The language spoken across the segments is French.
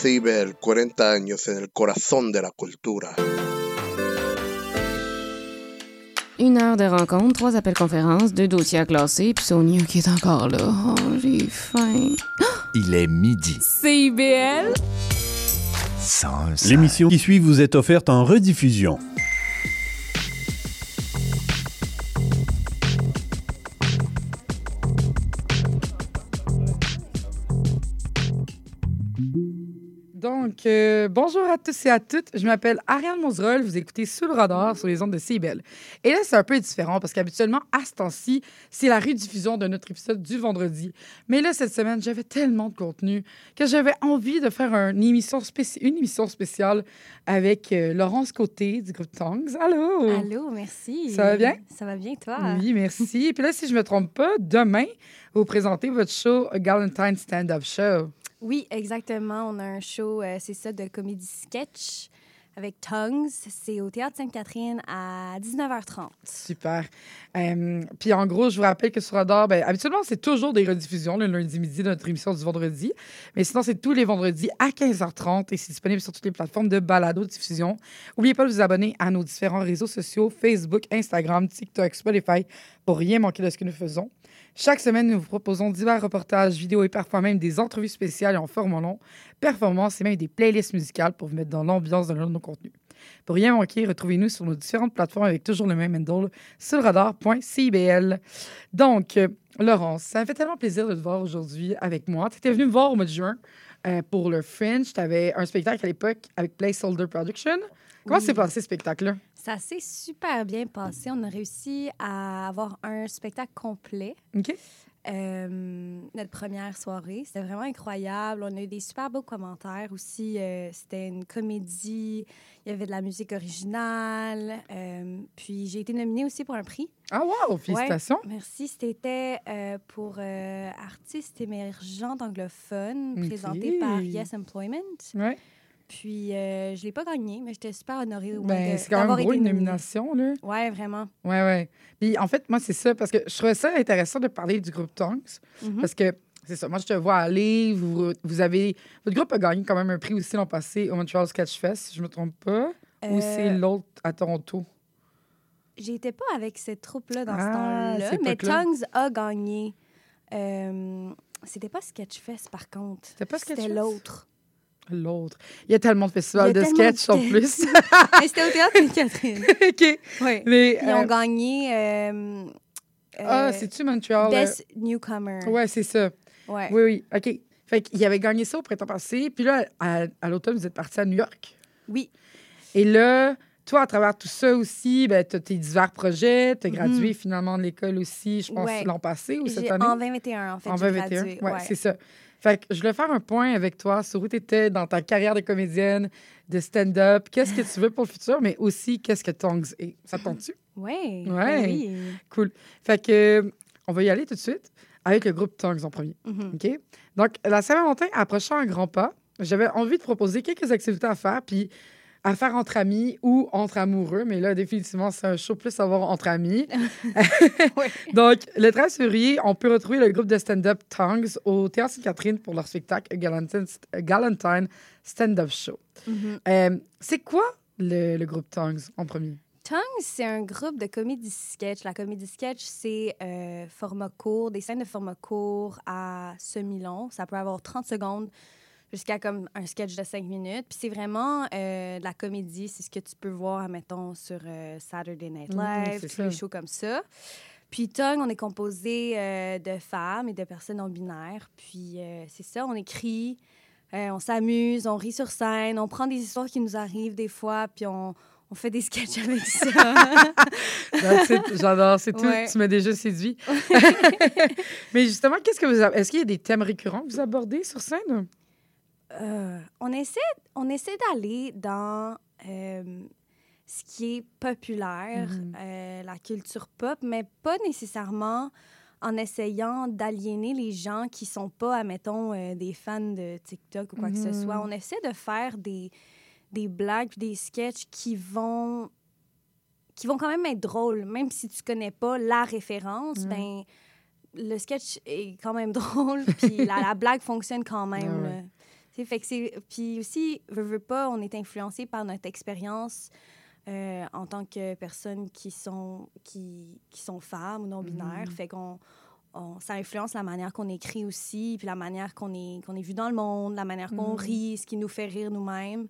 CIBL 101.5 Montréal. CIBEL, 40 años en el corazón de la cultura. Une heure de rencontre, trois appels conférences, deux dossiers à classer, puis Sonia qui est encore là. Oh, j'ai faim. Il est midi. CIBL? 101.5. L'émission qui suit vous est offerte en rediffusion. Donc, euh, bonjour à tous et à toutes. Je m'appelle Ariane Monzerol. Vous écoutez Sous le radar sur les ondes de CIBEL. Et là, c'est un peu différent parce qu'habituellement, à ce temps-ci, c'est la rediffusion de notre épisode du vendredi. Mais là, cette semaine, j'avais tellement de contenu que j'avais envie de faire une émission, spéci- une émission spéciale avec euh, Laurence Côté du groupe Tongues. Allô? Allô, merci. Ça va bien? Ça va bien, toi? Oui, merci. Puis là, si je me trompe pas, demain, vous présentez votre show A Galentine Stand-Up Show. Oui, exactement. On a un show, euh, c'est ça, de comédie sketch avec Tongues. C'est au Théâtre Sainte-Catherine à 19h30. Super. Euh, puis en gros, je vous rappelle que sur Radar, ben, habituellement, c'est toujours des rediffusions le lundi midi de notre émission du vendredi. Mais sinon, c'est tous les vendredis à 15h30 et c'est disponible sur toutes les plateformes de balado-diffusion. N'oubliez pas de vous abonner à nos différents réseaux sociaux Facebook, Instagram, TikTok, Spotify pour rien manquer de ce que nous faisons. Chaque semaine, nous vous proposons divers reportages, vidéos et parfois même des entrevues spéciales en format long, performances et même des playlists musicales pour vous mettre dans l'ambiance de nos contenus. Pour rien manquer, retrouvez-nous sur nos différentes plateformes avec toujours le même handle sur radar.cibl. Donc, euh, Laurence, ça me fait tellement plaisir de te voir aujourd'hui avec moi. Tu étais venue me voir au mois de juin euh, pour le Fringe. Tu avais un spectacle à l'époque avec Placeholder Production. Comment Oui. s'est passé ce spectacle-là? Ça s'est super bien passé. On a réussi à avoir un spectacle complet. OK? Euh, notre première soirée. C'était vraiment incroyable. On a eu des super beaux commentaires aussi. Euh, C'était une comédie. Il y avait de la musique originale. Euh, puis j'ai été nominée aussi pour un prix. Ah, wow! Félicitations! Merci. C'était pour euh, artistes émergents anglophones, Ok. présenté par Yes Employment. Ouais. Puis euh, je l'ai pas gagné, mais j'étais super honorée au moins Ben, c'est quand même gros une nomination, là. Ouais, vraiment. Ouais, ouais. Puis en fait, moi, c'est ça, parce que je trouvais ça intéressant de parler du groupe Tonks. Mhm. Parce que c'est ça, moi, je te vois aller, vous, vous avez. Votre groupe a gagné quand même un prix aussi l'an passé au Montreal Sketch Fest, si je me trompe pas. Ou c'est Euh, l'autre à Toronto? J'étais pas avec cette troupe-là dans Ah, ce temps-là, cette mais. Tongues a gagné. Euh, C'était pas Sketchfest, par contre. C'était pas C'était Sketchfest? l'autre. L'autre. Il y a tellement de festivals de sketch en plus. mais c'était au Théâtre Sainte-Catherine. OK. oui. Mais. Ils euh, ont gagné... euh, ah, euh, c'est-tu Montreal? euh, Best Newcomer. Ouais, c'est ça. Ouais. Oui, oui. OK. Fait qu'il avait gagné ça au printemps passé. Puis là, à, à l'automne, vous êtes parti à New York. Oui. Et là, toi, à travers tout ça aussi, ben, tu as tes divers projets. Tu as Mhm. gradué finalement de l'école aussi, je pense, Ouais. l'an passé ou cette année? En 2021, en fait, en j'ai 2021. gradué. Ouais, c'est ça. Fait que je voulais faire un point avec toi sur où tu étais dans ta carrière de comédienne, de stand-up. Qu'est-ce que tu veux pour le futur, mais aussi qu'est-ce que Tongues est. Ça te tente-tu? Ouais. Ouais. Oui. Cool. Fait que, on va y aller tout de suite avec le groupe Tongues en premier. Mhm. OK? Donc, la Saint-Valentin approchant un grand pas, j'avais envie de proposer quelques activités à faire, puis à faire entre amis ou entre amoureux. Mais là, définitivement, c'est un show plus à voir entre amis. Donc, le 13 février, on peut retrouver le groupe de stand-up Tongues au Théâtre Sainte-Catherine pour leur spectacle Galentine Stand-Up Show. Mhm. Euh, c'est quoi le, le groupe Tongues en premier? Tongues, c'est un groupe de comédie sketch. La comédie sketch, c'est euh, format court, des scènes de format court à semi-long. Ça peut avoir 30 secondes jusqu'à comme un sketch de 5 minutes. Puis c'est vraiment euh, de la comédie. C'est ce que tu peux voir, mettons, sur euh, Saturday Night Mhm, Live, les ça. shows comme ça. Puis Tongue, on est composé euh, de femmes et de personnes non binaires. Puis c'est ça, on écrit, on s'amuse, on rit sur scène, on prend des histoires qui nous arrivent des fois, puis on, on fait des sketchs avec ça. J'adore, c'est tout. Ouais. Tu m'as déjà séduit. Mais justement, qu'est-ce que vous Est-ce qu'il y a des thèmes récurrents que vous abordez sur scène? Euh, on essaie, on essaie d'aller dans euh, ce qui est populaire, Mhm. euh, la culture pop, mais pas nécessairement en essayant d'aliéner les gens qui sont pas, admettons, des fans de TikTok ou quoi que ce Mhm. soit. On essaie de faire des, des blagues des sketchs qui vont qui vont quand même être drôles, même si tu connais pas la référence, ben le sketch est quand même drôle, puis la, la blague fonctionne quand même. Ouais, Fait que c'est... Puis aussi, veux, veux pas, on est influencé par notre expérience euh, en tant que personnes qui sont, qui, qui sont femmes ou non-binaires. Mhm. Fait qu'on... on- ça influence la manière qu'on écrit aussi, puis la manière qu'on est, qu'on est vu dans le monde, la manière qu'on Mhm. rit, ce qui nous fait rire nous-mêmes.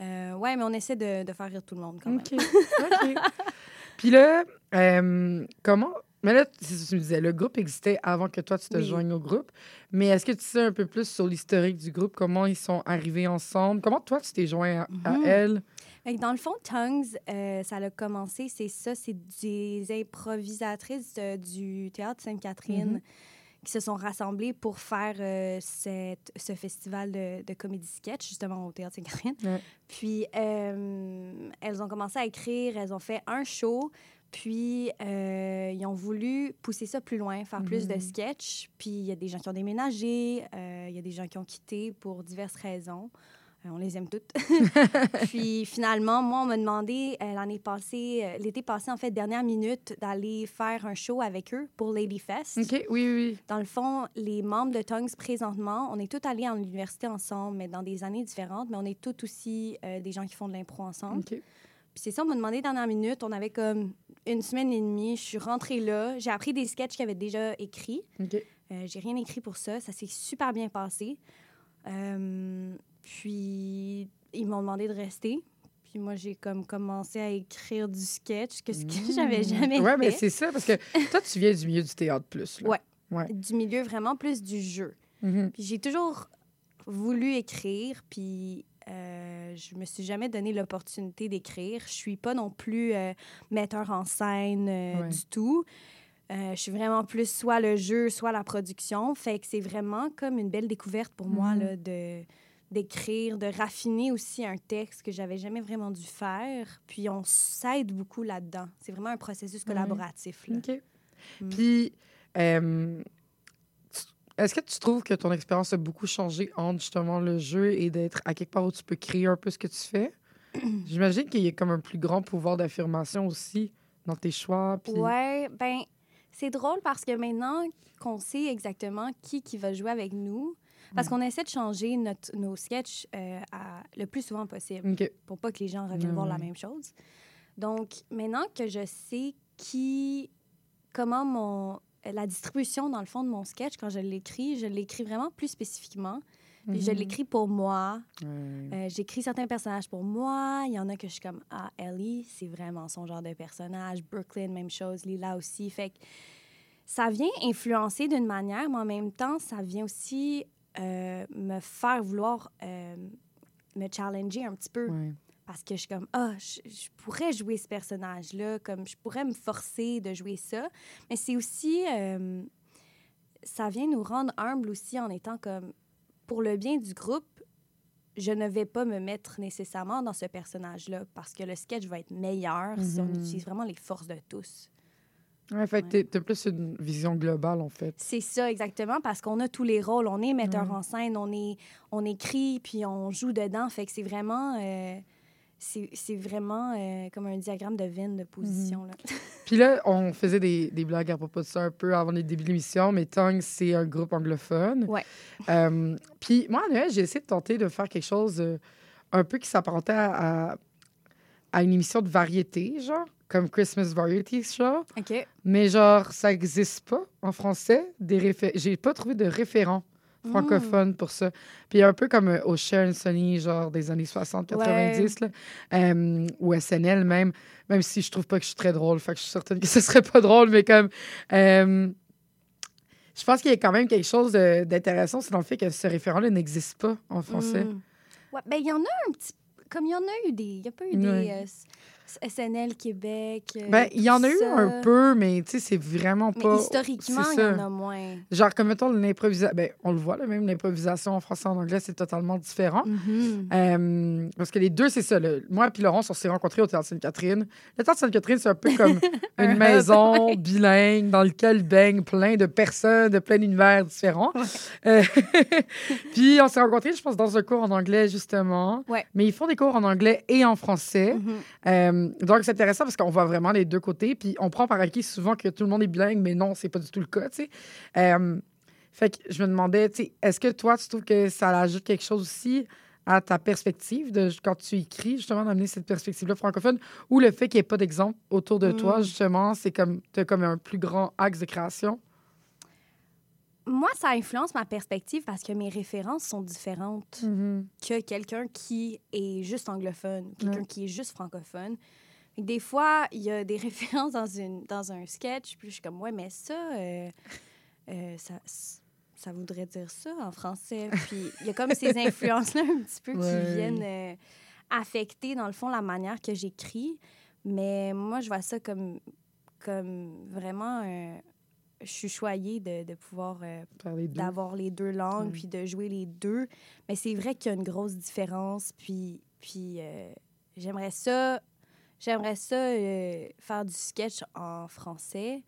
Euh, ouais, mais on essaie de, de faire rire tout le monde quand même. OK. OK. Puis là, euh, comment. Mais là, c'est ce que tu me disais, le groupe existait avant que toi, tu te Oui. joignes au groupe. Mais est-ce que tu sais un peu plus sur l'historique du groupe, comment ils sont arrivés ensemble? Comment toi, tu t'es joint à, à Mhm. elle? Dans le fond, Tongues, euh, ça a commencé, c'est ça, c'est des improvisatrices euh, du Théâtre Sainte-Catherine Mhm. qui se sont rassemblées pour faire euh, cette, ce festival de, de comédie sketch, justement, au Théâtre Sainte-Catherine. Puis, elles ont commencé à écrire, elles ont fait un show, puis euh, ils ont voulu pousser ça plus loin, faire plus de Mhm. sketch. Puis, il y a des gens qui ont déménagé, euh, il y a des gens qui ont quitté pour diverses raisons. Euh, on les aime toutes. Puis finalement, moi, on m'a demandé euh, l'année passée, euh, l'été passé, en fait, dernière minute, d'aller faire un show avec eux pour Lady Fest. OK, oui, oui. Dans le fond, les membres de Tongues présentement, on est tous allés à l'université ensemble, mais dans des années différentes, mais on est tous aussi des gens qui font de l'impro ensemble. OK. Puis c'est ça, on m'a demandé dernière minute, on avait comme une semaine et demie, je suis rentrée là, j'ai appris des sketchs qu'ils avaient déjà écrits. Euh, j'ai rien écrit pour ça. Ça s'est super bien passé. Euh, puis, ils m'ont demandé de rester. Puis moi, j'ai comme commencé à écrire du sketch, que ce que j'avais jamais Mmh. Ouais, mais fait. c'est ça, parce que toi, tu viens du milieu du théâtre plus. Là. Ouais. Du milieu vraiment plus du jeu. Mhm. Puis j'ai toujours voulu écrire, puis euh, je me suis jamais donné l'opportunité d'écrire. Je suis pas non plus euh, metteur en scène euh, Ouais. du tout. Euh, je suis vraiment plus soit le jeu, soit la production. Fait que c'est vraiment comme une belle découverte pour moi Mhm. là, de d'écrire, de raffiner aussi un texte que j'avais jamais vraiment dû faire. Puis on s'aide beaucoup là-dedans. C'est vraiment un processus Ouais. collaboratif. là. OK. Mm. Puis, est-ce que tu trouves que ton expérience a beaucoup changé entre justement le jeu et d'être à quelque part où tu peux créer un peu ce que tu fais? J'imagine qu'il y a comme un plus grand pouvoir d'affirmation aussi dans tes choix. Puis... Ouais, ben c'est drôle parce que maintenant qu'on sait exactement qui qui va jouer avec nous, parce qu'on essaie de changer notre, nos sketchs euh, à- le plus souvent possible OK. pour pas que les gens reviennent voir la même chose. Donc maintenant que je sais qui, comment mon la distribution dans le fond de mon sketch quand je l'écris, je l'écris vraiment plus spécifiquement. Je Mhm. l'écris pour moi. Euh, J'écris certains personnages pour moi. Il y en a que je suis comme, ah, Ellie, c'est vraiment son genre de personnage. Brooklyn, même chose. Lila aussi. Fait que ça vient influencer d'une manière, mais en même temps, ça vient aussi euh, me faire vouloir euh, me challenger un petit peu. Parce que je suis comme, ah, je, je pourrais jouer ce personnage-là, comme je pourrais me forcer de jouer ça. Mais c'est aussi, euh, ça vient nous rendre humbles aussi en étant comme, pour le bien du groupe, je ne vais pas me mettre nécessairement dans ce personnage-là parce que le sketch va être meilleur si on Mhm. utilise vraiment les forces de tous. Ouais, fait que Ouais. t'as plus une vision globale, en fait. C'est ça exactement parce qu'on a tous les rôles. On est metteur Ouais. en scène, on est, on écrit puis on joue dedans. Fait que c'est vraiment, euh, c'est vraiment euh, comme un diagramme de Venn de position. là. Puis là, on faisait des, des blagues à propos de ça un peu avant le début de l'émission, mais Tongue, c'est un groupe anglophone. Ouais. Euh, puis moi, à Noël, j'ai essayé de tenter de faire quelque chose euh, un peu qui s'apparentait à, à, à une émission de variété, genre, comme Christmas Variety, genre. OK. Mais genre, ça n'existe pas en français. Des réfé- J'ai pas trouvé de référent francophone pour ça. Puis un peu comme euh, au Sharon Sonny, genre des années 60-90, là. Euh, ou SNL même, même si je trouve pas que je suis très drôle. Fait que je suis certaine que ce serait pas drôle, mais comme... euh, je pense qu'il y a quand même quelque chose d'intéressant, c'est dans le fait que ce référent-là n'existe pas en français. Mm. Ouais, ben il y en a un petit comme il y en a eu des, il y a pas eu Ouais. des euh, SNL Québec. euh, Ben, il y en a eu ça. un peu, mais tu sais, c'est vraiment Mais pas... historiquement, c'est il y en a moins. Genre, comme mettons l'improvisation, ben, on le voit, là, même l'improvisation en français et en anglais, c'est totalement différent. Mhm. Euh, parce que les deux, c'est ça. Moi et Laurence, on s'est rencontrés au Théâtre Sainte-Catherine. Le Théâtre Sainte-Catherine, c'est un peu comme Un une hub, maison bilingue dans lequel baignent plein de personnes de plein d'univers différents. Euh, puis on s'est rencontrés, je pense, dans un cours en anglais, justement. Ouais. Mais ils font des cours en anglais et en français. Mhm. Euh, Euh, donc, c'est intéressant parce qu'on voit vraiment les deux côtés. Puis, on prend par acquis souvent que tout le monde est bilingue, mais non, c'est pas du tout le cas, tu sais. Euh, fait que je me demandais, tu sais, est-ce que toi, tu trouves que ça ajoute quelque chose aussi à ta perspective de quand tu écris, justement, d'amener cette perspective-là francophone, ou le fait qu'il n'y ait pas d'exemple autour de toi, Mm. justement, c'est comme un plus grand axe de création? Moi, ça influence ma perspective parce que mes références sont différentes que quelqu'un qui est juste anglophone, quelqu'un qui est juste francophone. Des fois, il y a des références dans, une, dans un sketch, puis je suis comme, ouais, mais ça, euh, euh, ça, ça voudrait dire ça en français. Puis il y a comme ces influences-là un petit peu Ouais. qui viennent euh, affecter, dans le fond, la manière que j'écris. Mais moi, je vois ça comme, comme vraiment. euh, je suis choyée de, de pouvoir euh, Par les deux. d'avoir les deux langues, Mm. puis de jouer les deux. Mais c'est vrai qu'il y a une grosse différence. Puis, puis euh, j'aimerais ça, j'aimerais ça euh, faire du sketch en français.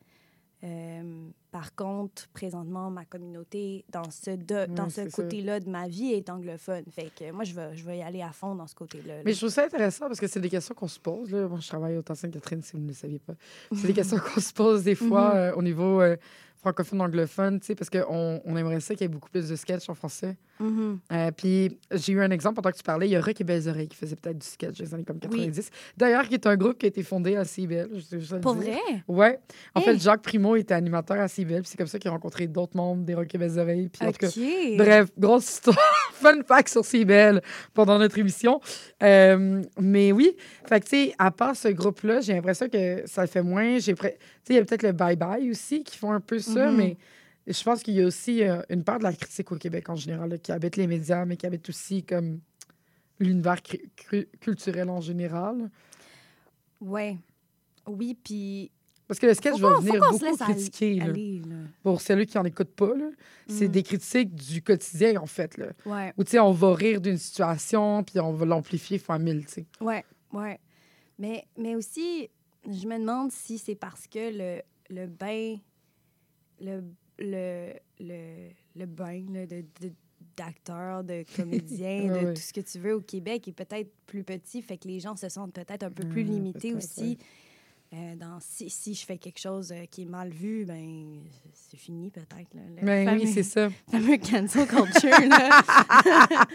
Par contre, présentement, ma communauté dans ce, de- dans ce côté-là de ma vie est anglophone. Fait que moi, je vais, je y aller à fond dans ce côté-là. là. Mais je trouve ça intéressant parce que c'est des questions qu'on se pose. Là. Moi, je travaille au temps Sainte-Catherine, si vous ne le saviez pas. C'est des questions qu'on se pose des fois Mhm. euh, au niveau euh, francophone, anglophone, tu sais, parce qu'on on aimerait ça qu'il y ait beaucoup plus de sketchs en français. Mhm. Euh, puis j'ai eu un exemple pendant que tu parlais. Il y a Rock et Belles Oreilles qui faisait peut-être du sketch dans les années comme 90. D'ailleurs, qui est un groupe qui a été fondé à le Pour vrai? Ouais. En fait, Jacques Primo était animateur à CBL. puis C'est comme ça qu'il a rencontré d'autres membres des Rock et Belles Oreilles. Puis en tout cas, OK. Bref, grosse histoire. Fun fact sur CBL pendant notre émission. Euh, mais oui, fait que, tu sais, à part ce groupe-là, j'ai l'impression que ça le fait moins. J'ai Tu sais, il y a peut-être le bye-bye aussi qui font un peu ça, Mhm. mais je pense qu'il y a aussi euh, une part de la critique au Québec en général là, qui habite les médias, mais qui habite aussi comme l'univers culturel en général. Ouais. Oui, puis Parce que le sketch va venir beaucoup aller- critiquer. là. Pour celui qui n'en écoute pas, là. c'est Mm. des critiques du quotidien, en fait. Là. Ouais. Où, tu sais, on va rire d'une situation, puis on va l'amplifier fois mille, tu sais. Ouais, ouais. Mais, mais aussi, je me demande si c'est parce que le, le bain, le, le, le, le bain là, de, de- d'acteurs, de comédiens, Ouais, de ouais. tout ce que tu veux au Québec est peut-être plus petit, fait que les gens se sentent peut-être un peu plus Ouais, limités aussi. Euh, dans, si, si je fais quelque chose euh, qui est mal vu, ben c'est fini peut-être. Le Ben oui, fameux- c'est ça. fameux cancel culture. là.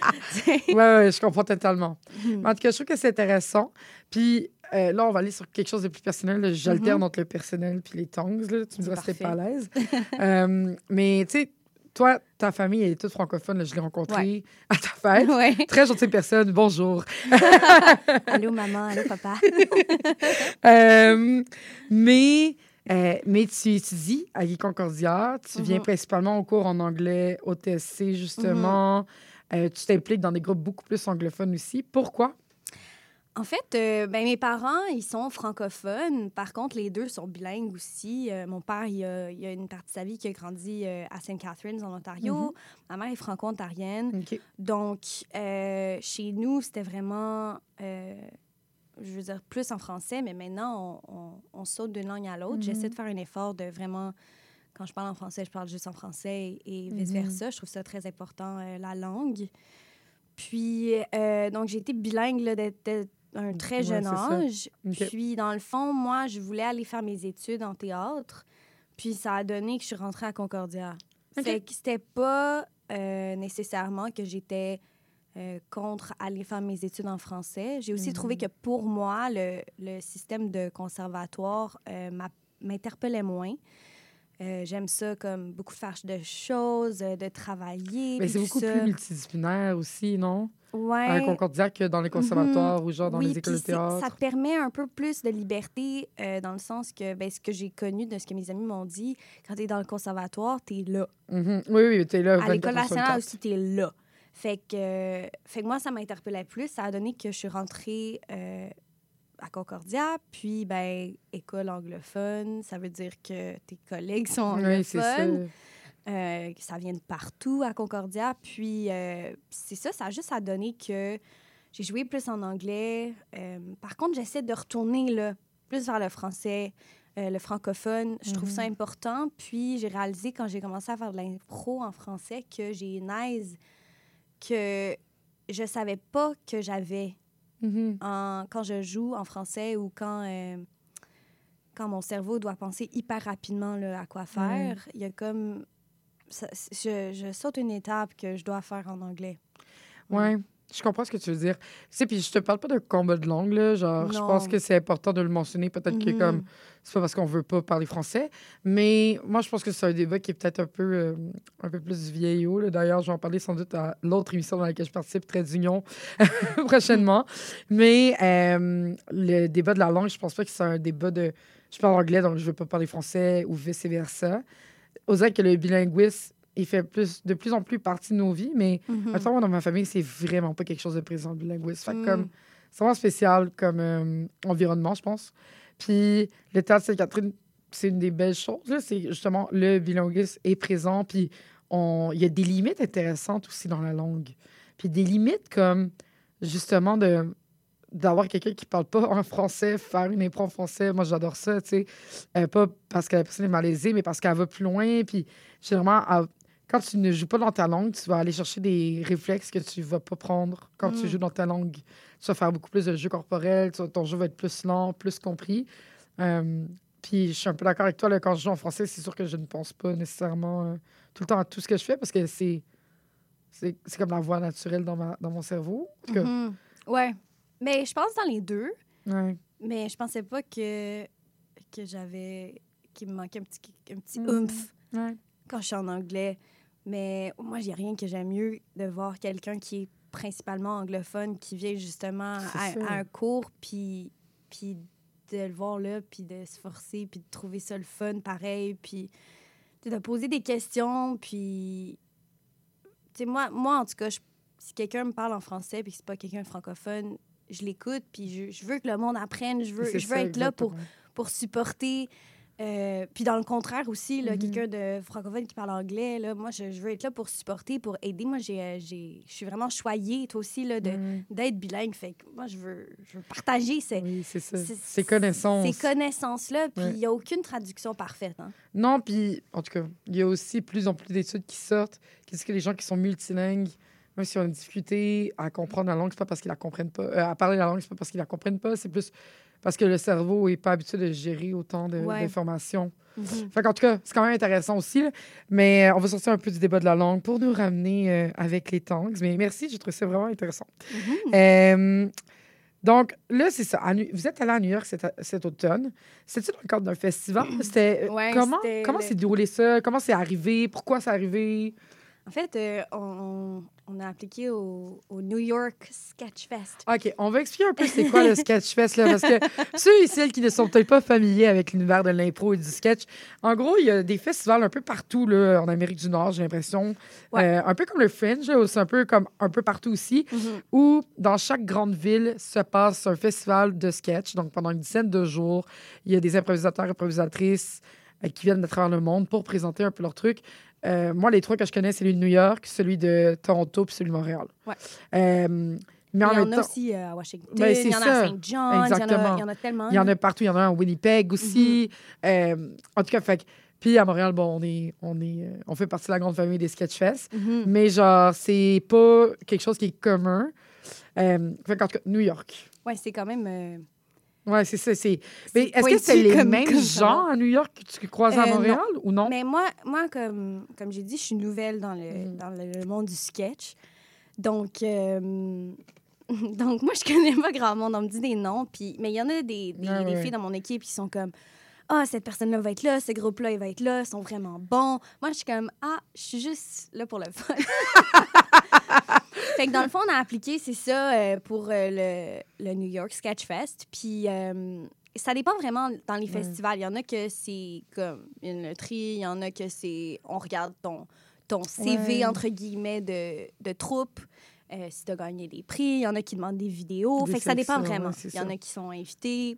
Ouais, ouais, je comprends totalement. Mais en tout cas, je trouve que c'est intéressant. Puis euh, là, on va aller sur quelque chose de plus personnel. J'alterne Mhm. entre le personnel puis les tongs. Là. Tu me diras si pas à l'aise. Euh, mais tu sais, toi, ta famille, elle est toute francophone. là. Je l'ai rencontrée à ta fête. ouais. Très gentille personne. Bonjour. Allô maman, allô papa. Euh, mais, euh, mais tu étudies à Guy Concordia. Tu viens Mhm. principalement au cours en anglais, au TSC, justement. Euh, tu t'impliques dans des groupes beaucoup plus anglophones aussi. Pourquoi? En fait, euh, ben, mes parents, ils sont francophones. Par contre, les deux sont bilingues aussi. Euh, mon père, il a, il a une partie de sa vie qui a grandi euh, à St. Catharines, en Ontario. Ma mère est franco-ontarienne. Donc, chez nous, c'était vraiment, je veux dire, plus en français, mais maintenant, on, on- on saute d'une langue à l'autre. Mhm. J'essaie de faire un effort de vraiment, quand je parle en français, je parle juste en français et Mhm. vice-versa. Je trouve ça très important, la langue. Puis, donc, j'ai été bilingue là, dès un très Ouais, jeune âge. Puis, dans le fond, moi, je voulais aller faire mes études en théâtre. Puis, ça a donné que je suis rentrée à Concordia. OK. Fait que c'était pas euh, nécessairement que j'étais euh, contre aller faire mes études en français. J'ai aussi Mhm. trouvé que pour moi, le, le système de conservatoire euh, m'interpellait moins. Euh, J'aime ça comme beaucoup faire de choses, de travailler. Mais c'est beaucoup ça. plus multidisciplinaire aussi, non? Ouais. Un Concordia que dans les conservatoires ou genre dans Oui, les écoles de Ça théâtre? te permet un peu plus de liberté euh, dans le sens que ben, ce que j'ai connu de ce que mes amis m'ont dit, quand tu es dans le conservatoire, tu es là. Mhm. Oui, oui, tu es là. À 24 l'école nationale 24. aussi, tu es là. Fait que, euh, fait que moi, ça m'interpellait plus. Ça a donné que je suis rentrée euh, à Concordia, puis ben, école anglophone, ça veut dire que tes collègues sont Oui, c'est ça. anglophones. Euh, que ça vient de partout à Concordia. Puis euh, c'est ça, ça a juste à donner que j'ai joué plus en anglais. Euh, par contre, j'essaie de retourner là, plus vers le français, euh, le francophone. Je trouve ça Mhm. important. Puis j'ai réalisé quand j'ai commencé à faire de l'impro en français que j'ai une aise que je savais pas que j'avais Mhm. en- quand je joue en français ou quand, quand mon cerveau doit penser hyper rapidement là, à quoi faire. Il y a comme. Ça- je, je saute une étape que je dois faire en anglais. Ouais, je comprends ce que tu veux dire. Tu sais, puis je te parle pas de combat de langue, là. Genre, je pense que c'est important de le mentionner. Peut-être que, comme, c'est pas parce qu'on veut pas parler français. Mais moi, je pense que c'est un débat qui est peut-être un peu, euh, un peu plus vieillot. D'ailleurs, je vais en parler sans doute à l'autre émission dans laquelle je participe, Très d'Union, prochainement. Mais euh, le débat de la langue, je pense pas que c'est un débat de. Je parle anglais, donc je veux pas parler français ou vice-versa. On dirait que le bilinguisme, il fait plus, de plus en plus partie de nos vies, mais Mhm. Attends, moi, dans ma famille, c'est vraiment pas quelque chose de présent, le bilinguisme. Fait que Mm. comme, c'est vraiment spécial comme euh, environnement, je pense. Puis le théâtre Sainte-Catherine, c'est une des belles choses. C'est justement le bilinguisme est présent. Puis on- il y a des limites intéressantes aussi dans la langue. Puis des limites comme justement de d'avoir quelqu'un qui parle pas en français, faire une impro en français. Moi, j'adore ça, tu sais. Euh, pas parce que la personne est malaisée, mais parce qu'elle va plus loin. Puis, généralement, elle- quand tu ne joues pas dans ta langue, tu vas aller chercher des réflexes que tu vas pas prendre quand tu Mm. joues dans ta langue. Tu vas faire beaucoup plus de jeux corporels, ton jeu va être plus lent, plus compris. Euh, puis je suis un peu d'accord avec toi, là, quand je joue en français, c'est sûr que je ne pense pas nécessairement euh, tout le temps à tout ce que je fais parce que c'est c'est comme la voix naturelle dans, ma, dans mon cerveau. En tout cas, Mhm. Ouais. Mais je pense dans les deux. ouais. Mais je pensais pas que, que j'avais. qu'il me manquait un petit, un petit Mhm. oomph Ouais. quand je suis en anglais. Mais moi, j'ai rien que j'aime mieux de voir quelqu'un qui est principalement anglophone, qui vient justement à, un cours, puis, puis de le voir là, puis de se forcer, puis de trouver ça le fun pareil, puis de poser des questions, puis... Tu sais, moi, moi, en tout cas, je- si quelqu'un me parle en français, puis que c'est pas quelqu'un de francophone, je l'écoute, puis je, je veux que le monde apprenne, je veux, je veux ça, être là pour, pour supporter. euh, puis dans le contraire aussi, là, Mhm. quelqu'un de francophone qui parle anglais, là, moi, je, je veux être là pour supporter, pour aider. Moi, j'ai, euh, je suis vraiment choyée, toi aussi, là, de, Ouais. d'être bilingue. Fait que moi, je veux, je veux partager ces, Oui, c'est Ces connaissances. ces connaissances-là. Puis il Ouais. n'y a aucune traduction parfaite. Hein. Non, puis en tout cas, il y a aussi plus en plus d'études qui sortent. Qu'est-ce que les gens qui sont multilingues, même si on a difficulté à comprendre la langue, c'est pas parce qu'ils la comprennent pas. euh, à parler la langue, c'est pas parce qu'ils la comprennent pas, c'est plus parce que le cerveau est pas habitué de gérer autant de- Ouais. d'informations. Mhm. Qu'en tout cas, c'est quand même intéressant aussi. là. Mais euh, on va sortir un peu du débat de la langue pour nous ramener euh, avec les tanks. Mais merci, j'ai trouvé ça vraiment intéressant. Mhm. Euh, donc, là, c'est ça. Vous êtes allé à New York cet, cet automne. C'était dans le cadre d'un festival? C'était, Ouais, comment comment le- s'est déroulé ça? Comment c'est arrivé? Pourquoi c'est arrivé? En fait, euh, on, on a appliqué au, au New York Sketch Fest. OK, on va expliquer un peu c'est quoi le Sketchfest, là, parce que ceux et celles qui ne sont peut-être pas familiers avec l'univers de l'impro et du sketch, en gros, il y a des festivals un peu partout là, en Amérique du Nord, j'ai l'impression. Ouais. Euh, un peu comme le Fringe, c'est un peu comme un peu partout aussi, Mhm. où dans chaque grande ville se passe un festival de sketch. Donc, pendant une dizaine de jours, il y a des improvisateurs et improvisatrices euh, qui viennent de travers le monde pour présenter un peu leur truc. Euh, moi, les trois que je connais, c'est celui de New York, celui de Toronto puis celui de Montréal. Ouais. Euh, mais Il y en en a temps, aussi euh, à Washington, Ben, il y en a à Saint John, il y en a- Exactement. il y en a tellement. il y en a partout. Il y en a à Winnipeg aussi. Euh, en tout cas, fait Puis à Montréal, bon, on, est, on, est, on fait partie de la grande famille des Sketchfest. Mhm. Mais genre, c'est pas quelque chose qui est commun. Fait qu'en tout cas, New York. Ouais, c'est quand même. Ouais, c'est ça. C'est... Mais est-ce que c'est les mêmes gens à New York que tu croises à Euh, non. Montréal ou non? Mais moi, moi comme, comme j'ai dit, je suis nouvelle dans le, Mhm. dans le monde du sketch. Donc, euh, donc moi, je connais pas grand monde. On me dit des noms. Puis, mais il y en a des, des, Ah filles dans mon équipe qui sont comme Ah, cette personne-là va être là, ce groupe-là, il va être là, ils sont vraiment bons. Moi, je suis comme Ah, je suis juste là pour le fun. fait que dans le fond, on a appliqué, c'est ça, euh, pour euh, le, le New York Sketch Fest. Puis euh, ça dépend vraiment dans les festivals. Il y en a que c'est comme une loterie, il y en a que c'est on regarde ton, ton CV, Ouais. entre guillemets, de, de troupe. si tu as gagné des prix, il y en a qui demandent des vidéos. Des fait que ça dépend vraiment. ouais, Il y en a qui sont invités.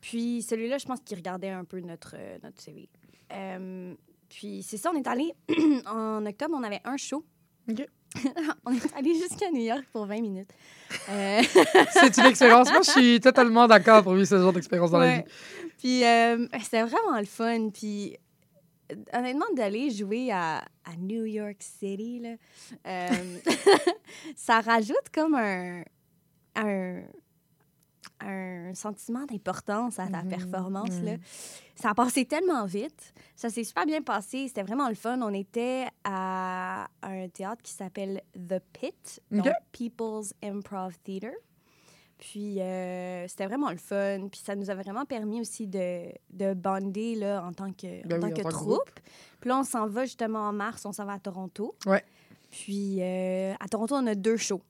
Puis celui-là, je pense qu'il regardait un peu notre, notre CV. Puis c'est ça, on est allé en octobre, on avait un show. OK. on est allé jusqu'à New York pour 20 minutes. Euh, C'est une expérience. Moi, je suis totalement d'accord pour vivre ce genre d'expérience dans la vie. Puis euh, c'était vraiment le fun. Puis honnêtement, d'aller jouer à, à New York City, là, euh, ça rajoute comme un, un, un sentiment d'importance à ta Mhm, performance. Là. Ça a passé tellement vite. Ça s'est super bien passé. C'était vraiment le fun. On était à un théâtre qui s'appelle The Pit, donc. People's Improv Theater. Puis euh, c'était vraiment le fun. Puis ça nous a vraiment permis aussi de, de bonder là, en tant que, Ben en tant oui, en que troupe. Puis là, on s'en va justement en mars. On s'en va à Toronto. Ouais. Puis euh, à Toronto, on a deux shows.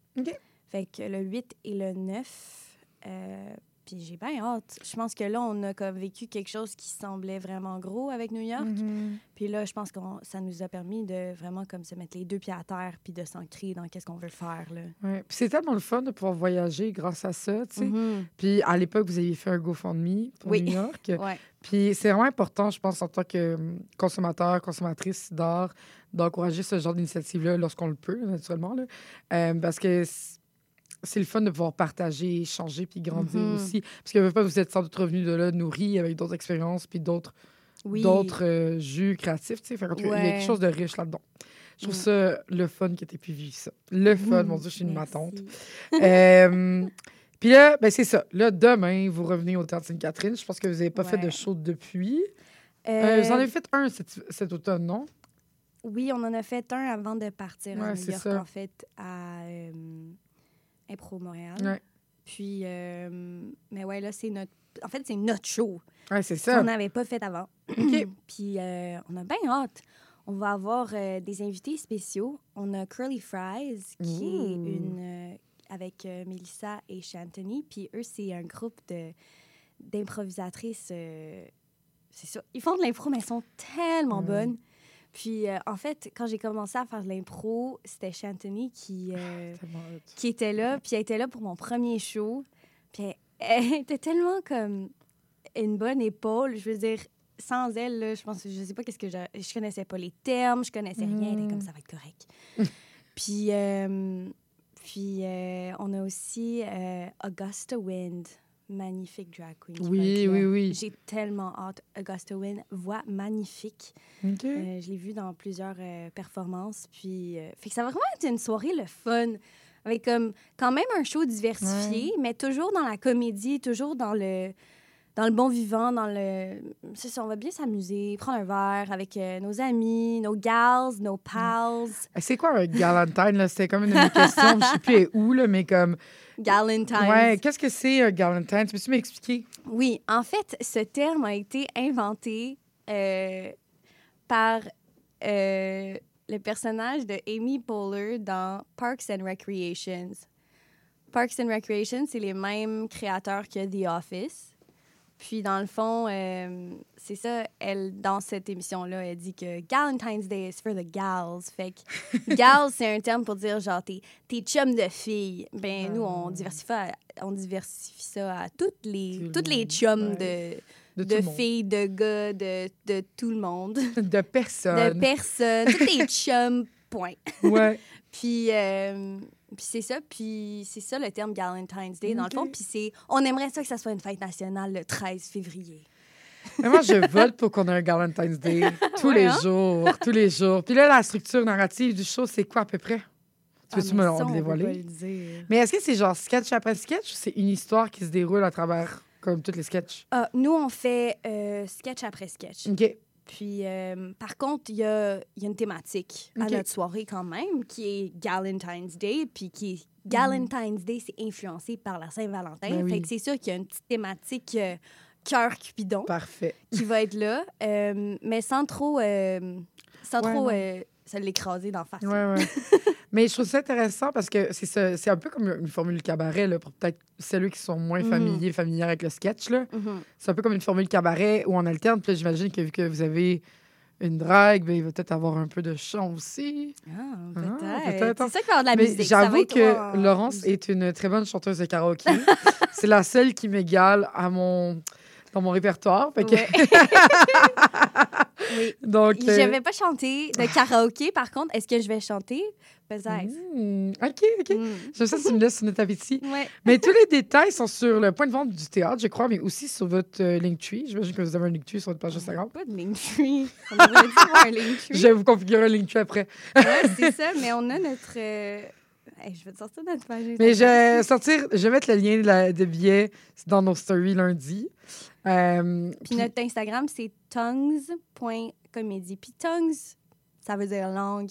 Fait que le 8 et le 9. Euh, puis j'ai bien hâte. Je pense que là, on a comme vécu quelque chose qui semblait vraiment gros avec New York. Mhm. Puis là, je pense que ça nous a permis de vraiment comme se mettre les deux pieds à terre puis de s'ancrer dans qu'est-ce qu'on veut faire. Là. Ouais. Puis c'est tellement le fun de pouvoir voyager grâce à ça, tu sais. Mhm. Puis à l'époque, vous aviez fait un GoFundMe pour Oui. New York. Ouais. Puis c'est vraiment important, je pense, en tant que hum, consommateur, consommatrice d'art, d'encourager ce genre d'initiative-là lorsqu'on le peut, naturellement. Là. Euh, parce que c'est le fun de pouvoir partager, échanger, puis grandir Mhm. aussi. Parce que pas, vous êtes sans doute revenu de là nourri avec d'autres expériences, puis d'autres Oui. d'autres euh, jus créatifs. tu sais. Il y a quelque chose de riche là-dedans. Je trouve Mm. ça le fun que tu pu vivre ça. Le fun, mon Dieu, je suis une matante. Euh, Puis là, ben c'est ça. Là, demain, vous revenez au Théâtre Sainte-Catherine. Je pense que vous n'avez pas fait de show depuis. Euh, Euh, vous en avez fait un cet, cet automne, non? Oui, on en a fait un avant de partir à New York, ça. en fait, à euh, Impro Montréal. Ouais. Puis, euh, mais ouais, là, c'est notre. En fait, c'est notre show. Ouais, c'est qu'on ça. n'avait pas fait avant. Puis, euh, on a bien hâte. On va avoir euh, des invités spéciaux. On a Curly Fries, qui est Ouh. une. avec Melissa et Shantony. Puis, eux, c'est un groupe de d'improvisatrices. c'est ça. Ils font de l'impro, mais elles sont tellement bonnes. Puis, euh, en fait, quand j'ai commencé à faire de l'impro, c'était Shantony qui, euh, Tellement hot. qui était là. Puis, elle était là pour mon premier show. Puis, elle, elle était tellement comme une bonne épaule. Je veux dire, sans elle, là, je pense, je sais pas qu'est-ce que je... Je connaissais pas les termes, je connaissais rien. Elle était comme Mm. ça va être correct. puis, euh, puis euh, on a aussi euh, Augusta Wind, magnifique drag queen. Oui, oui, oui. J'ai tellement hâte. Augusta Wind, voix magnifique. OK. Euh, je l'ai vu dans plusieurs euh, performances. Puis, euh, fait que ça va vraiment être une soirée le fun. Avec comme, quand même un show diversifié, mais toujours dans la comédie, toujours dans le, dans le bon vivant, dans le. C'est ça, on va bien s'amuser, prendre un verre avec euh, nos amis, nos gals, nos pals. Eh, C'est quoi un galantine? là? C'était comme une de mes questions. Je sais plus où, là, mais comme... Galentines. Ouais, qu'est-ce que c'est un galantine? Tu peux-tu m'expliquer? Oui, en fait, ce terme a été inventé euh, par euh, le personnage de Amy Poehler dans Parks and Recreations. Parks and Recreation, c'est les mêmes créateurs que The Office. Puis, dans le fond, euh, c'est ça, elle, dans cette émission-là, elle dit que Galentine's Day is for the gals. Fait que gals, c'est un terme pour dire genre tes, tes chums de filles. Ben, nous, on diversifie, on diversifie ça à toutes les, Tout toutes les chums Ouais. de, De, filles, de gars, de, de tout le monde, De personne. de personnes, tous les chums, point. Ouais. Puis, euh, puis c'est ça, puis c'est ça le terme Galentine's Day, dans le fond. Puis c'est, on aimerait ça que ça soit une fête nationale le 13 février. Mais moi, je vote pour qu'on ait un Galentine's Day tous Ouais, les hein? jours, tous les jours. Puis là, la structure narrative du show, c'est quoi à peu près? Tu peux-tu Ah, mais me ça, on le peut dévoiler? pas le dire. Mais est-ce que c'est genre sketch après sketch ou c'est une histoire qui se déroule à travers comme tous les sketchs? Ah, nous, on fait euh, sketch après sketch. OK. Puis, euh, par contre, il y a, il y a une thématique à notre soirée quand même, qui est Galentine's Day, puis qui est Galentine's Day, c'est influencé par la Saint-Valentin. Ben oui. Fait que c'est sûr qu'il y a une petite thématique euh, cœur Cupidon Parfait. qui va être là, euh, mais sans trop, sans Ouais, trop se l'écraser d'en face. Ouais, ouais. Mais je trouve ça intéressant parce que c'est un peu comme une formule cabaret, là, pour peut-être celles qui sont moins Mhm. familiers, familières avec le sketch. là. Mhm. C'est un peu comme une formule cabaret où on alterne. Puis là, j'imagine que vu que vous avez une drague, ben, il va peut-être avoir un peu de chant aussi. Ah, Ah, peut-être. c'est ça qui va avoir de la Mais musique. j'avoue être que en- Laurence est une très bonne chanteuse de karaoké. c'est la seule qui m'égale à mon dans mon répertoire. Fait que- oui. donc, Je euh, vais pas chanter de karaoké, par contre. Est-ce que je vais chanter? Peut-être. hmm, OK, OK. Mm. J'aime ça, tu me laisses notre appétit. Ouais. Mais tous les détails sont sur le point de vente du théâtre, je crois, mais aussi sur votre euh, Linktree. J'imagine que vous avez un Linktree sur votre page Instagram. Pas de Linktree. On un Linktree. Je vais vous configurer un Linktree après. Ouais, c'est ça, mais on a notre, euh, Hey, je vais te sortir notre page. Mais je vais sortir, je vais mettre le lien de, la- de billets dans nos stories lundi. Euh, Puis notre Instagram, c'est tongues.comédie. Puis tongues, ça veut dire langue.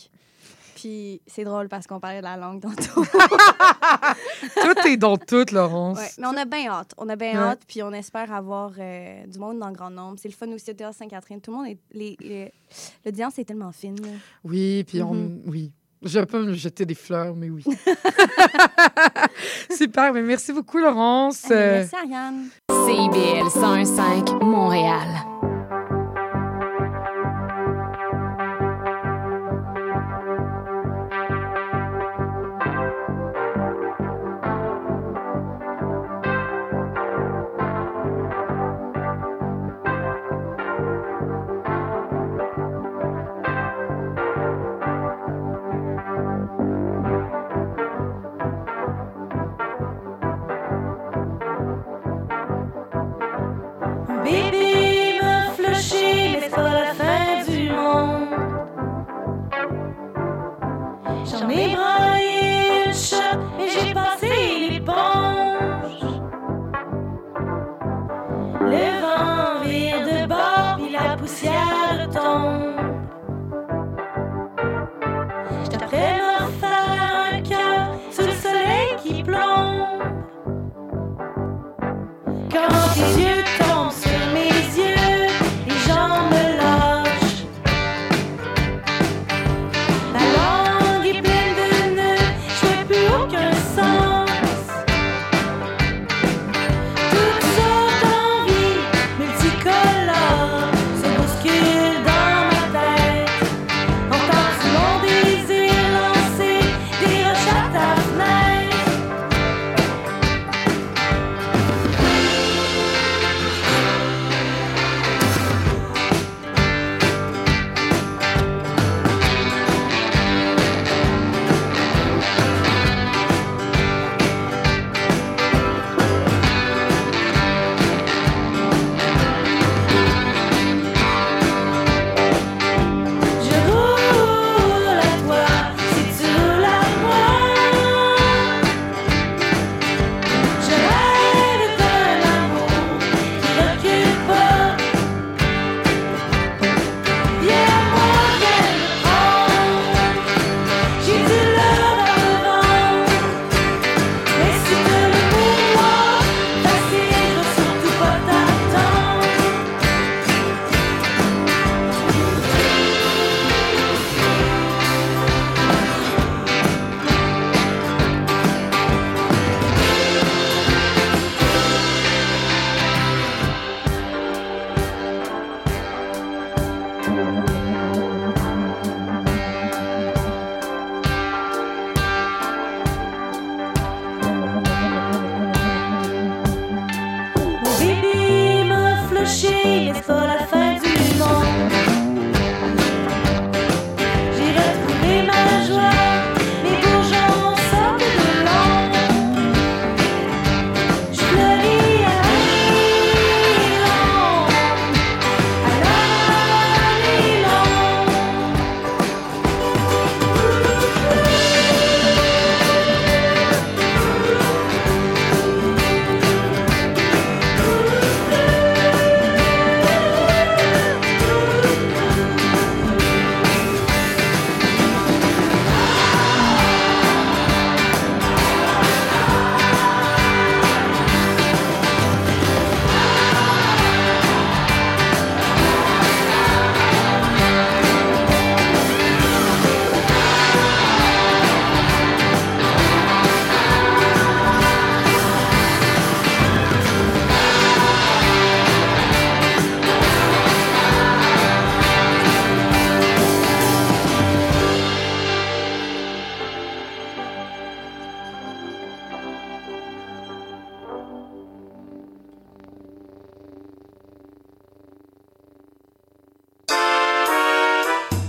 Puis c'est drôle parce qu'on parlait de la langue tantôt. tout est dans tout, Laurence. Ouais, mais on a bien hâte. On a bien Ouais. hâte, puis on espère avoir euh, du monde dans grand nombre. C'est le fun aussi au Théâtre Sainte-Catherine. Tout le monde est. les- les- L'audience est tellement fine. là. Oui, puis on. Mhm. Oui. Je peux me jeter des fleurs, mais oui. Super, mais merci beaucoup, Laurence. Mais Euh, Merci, Ariane. CIBL 101.5 Montréal.